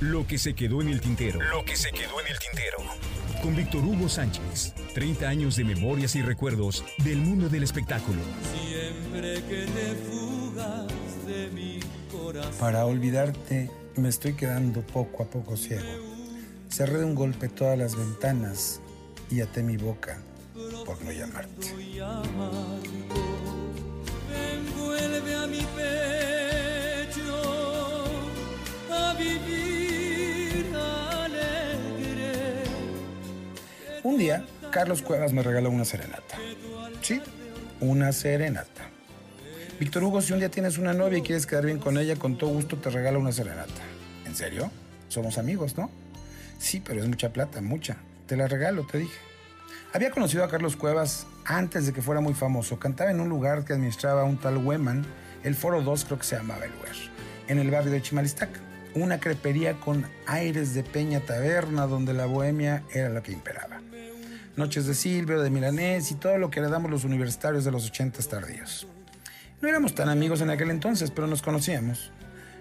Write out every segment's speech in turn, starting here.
Lo que se quedó en el tintero. Lo que se quedó en el tintero. Con Víctor Hugo Sánchez. 30 años de memorias y recuerdos del mundo del espectáculo. Siempre que te fugas de mi corazón. Para olvidarte, me estoy quedando poco a poco ciego. Cerré de un golpe todas las ventanas y até mi boca por no llamarte. Un día, Carlos Cuevas me regaló una serenata. Sí, una serenata. Víctor Hugo, si un día tienes una novia y quieres quedar bien con ella, con todo gusto te regalo una serenata. ¿En serio? Somos amigos, ¿no? Sí, pero es mucha plata, mucha. Te la regalo, te dije. Había conocido a Carlos Cuevas antes de que fuera muy famoso. Cantaba en un lugar que administraba un tal Weman, el Foro 2 creo que se llamaba el lugar, en el barrio de Chimalistaca. Una crepería con aires de peña taberna donde la bohemia era la que imperaba. Noches de Silvio, de Milanés y todo lo que heredamos los universitarios de los ochentas tardíos. No éramos tan amigos en aquel entonces, pero nos conocíamos.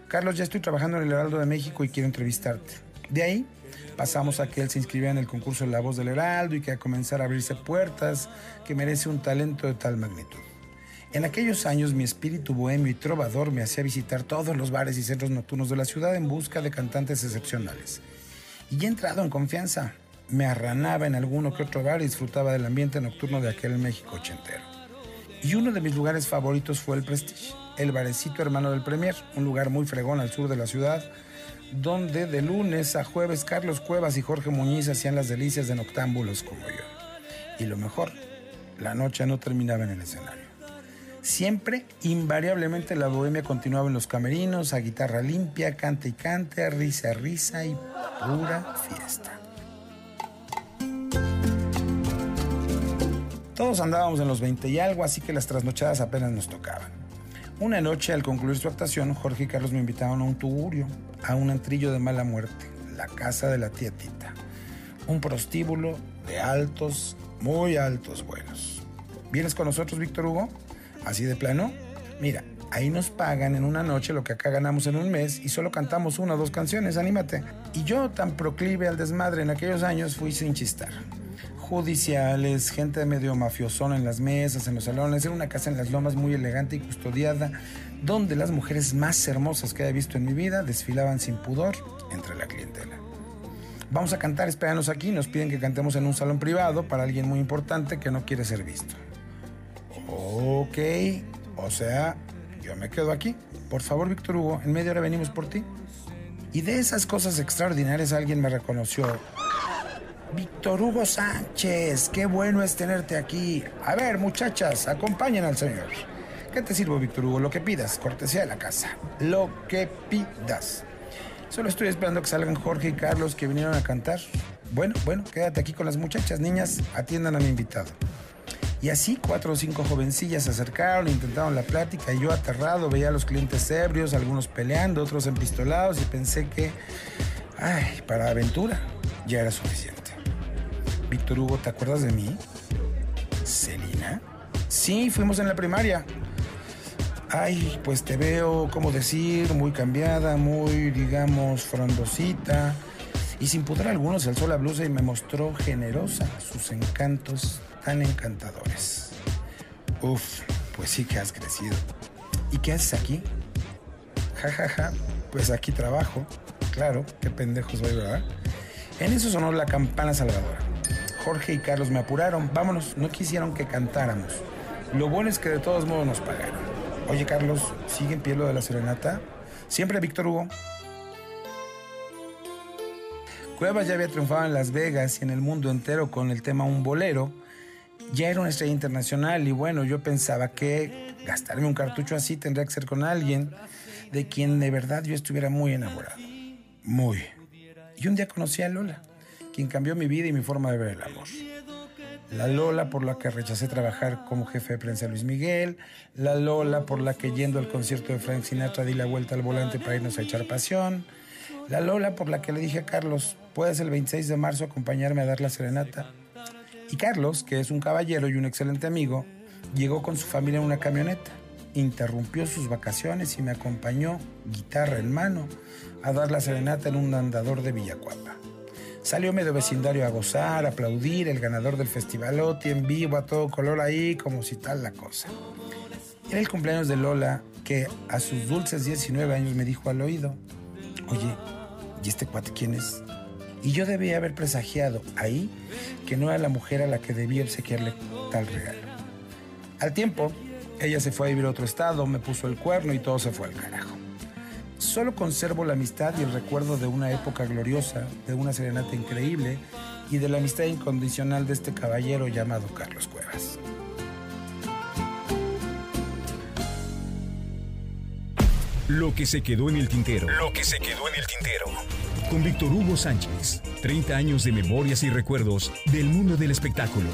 Carlos, ya estoy trabajando en el Heraldo de México y quiero entrevistarte. De ahí pasamos a que él se inscribiera en el concurso de La Voz del Heraldo y que a comenzar a abrirse puertas que merece un talento de tal magnitud. En aquellos años mi espíritu bohemio y trovador me hacía visitar todos los bares y centros nocturnos de la ciudad en busca de cantantes excepcionales. Y ya entrado en confianza, me arranaba en alguno que otro bar y disfrutaba del ambiente nocturno de aquel México ochentero. Y uno de mis lugares favoritos fue el Prestige, el barecito hermano del Premier, un lugar muy fregón al sur de la ciudad, donde de lunes a jueves Carlos Cuevas y Jorge Muñiz hacían las delicias de noctámbulos como yo. Y lo mejor, la noche no terminaba en el escenario. Siempre, invariablemente, la bohemia continuaba en los camerinos, a guitarra limpia, cante y cante, risa, risa y pura fiesta. Todos andábamos en los 20 y algo, así que las trasnochadas apenas nos tocaban. Una noche, al concluir su actuación, Jorge y Carlos me invitaron a un tugurio, a un antrillo de mala muerte, la casa de la tía Tita. Un prostíbulo de altos, muy altos vuelos. ¿Vienes con nosotros, Víctor Hugo? ¿Así de plano? Mira, ahí nos pagan en una noche lo que acá ganamos en un mes y solo cantamos una o dos canciones, anímate. Y yo, tan proclive al desmadre en aquellos años, fui sin chistar judiciales, gente medio mafiosona en las mesas, en los salones. Era una casa en las lomas muy elegante y custodiada, donde las mujeres más hermosas que haya visto en mi vida desfilaban sin pudor entre la clientela. Vamos a cantar, espéranos aquí, nos piden que cantemos en un salón privado para alguien muy importante que no quiere ser visto. Ok, o sea, yo me quedo aquí. Por favor, Víctor Hugo, en media hora venimos por ti. Y de esas cosas extraordinarias alguien me reconoció Víctor Hugo Sánchez, qué bueno es tenerte aquí. A ver, muchachas, acompañen al señor. ¿Qué te sirvo, Víctor Hugo? Lo que pidas, cortesía de la casa. Lo que pidas. Solo estoy esperando que salgan Jorge y Carlos que vinieron a cantar. Bueno, bueno, quédate aquí con las muchachas, niñas, atiendan a mi invitado. Y así cuatro o cinco jovencillas se acercaron, intentaron la plática y yo aterrado veía a los clientes ebrios, algunos peleando, otros empistolados y pensé que, ay, para aventura ya era suficiente. Víctor Hugo, ¿te acuerdas de mí? ¿Celina? Sí, fuimos en la primaria. Ay, pues te veo, ¿cómo decir? Muy cambiada, muy, digamos, frondosita. Y sin pudor alguno se alzó la blusa y me mostró generosa sus encantos tan encantadores. Uf, pues sí que has crecido. ¿Y qué haces aquí? Ja, ja, ja, pues aquí trabajo. Claro, qué pendejo soy, ¿verdad? En eso sonó la campana salvadora. Jorge y Carlos me apuraron. Vámonos, no quisieron que cantáramos. Lo bueno es que de todos modos nos pagaron. Oye, Carlos, ¿sigue en pie lo de la serenata? Siempre Víctor Hugo. Cuevas ya había triunfado en Las Vegas y en el mundo entero con el tema Un Bolero. Ya era una estrella internacional y bueno, yo pensaba que gastarme un cartucho así tendría que ser con alguien de quien de verdad yo estuviera muy enamorado. Muy. Y un día conocí a Lola, quien cambió mi vida y mi forma de ver el amor. La Lola por la que rechacé trabajar como jefe de prensa Luis Miguel, la Lola por la que yendo al concierto de Frank Sinatra di la vuelta al volante para irnos a echar pasión, la Lola por la que le dije a Carlos, puedes el 26 de marzo acompañarme a dar la serenata. Y Carlos, que es un caballero y un excelente amigo, llegó con su familia en una camioneta. interrumpió sus vacaciones y me acompañó, guitarra en mano, a dar la serenata en un andador de Villacuapa. Salió medio vecindario a gozar, a aplaudir, el ganador del festivalote en vivo, a todo color ahí, como si tal la cosa. Era el cumpleaños de Lola, que a sus dulces 19 años me dijo al oído, oye, ¿y este cuate quién es? Y yo debía haber presagiado ahí que no era la mujer a la que debía obsequiarle tal regalo. Al tiempo, ella se fue a vivir a otro estado, me puso el cuerno y todo se fue al carajo. Solo conservo la amistad y el recuerdo de una época gloriosa, de una serenata increíble y de la amistad incondicional de este caballero llamado Carlos Cuevas. Lo que se quedó en el tintero. Lo que se quedó en el tintero. Con Víctor Hugo Sánchez. 30 años de memorias y recuerdos del mundo del espectáculo.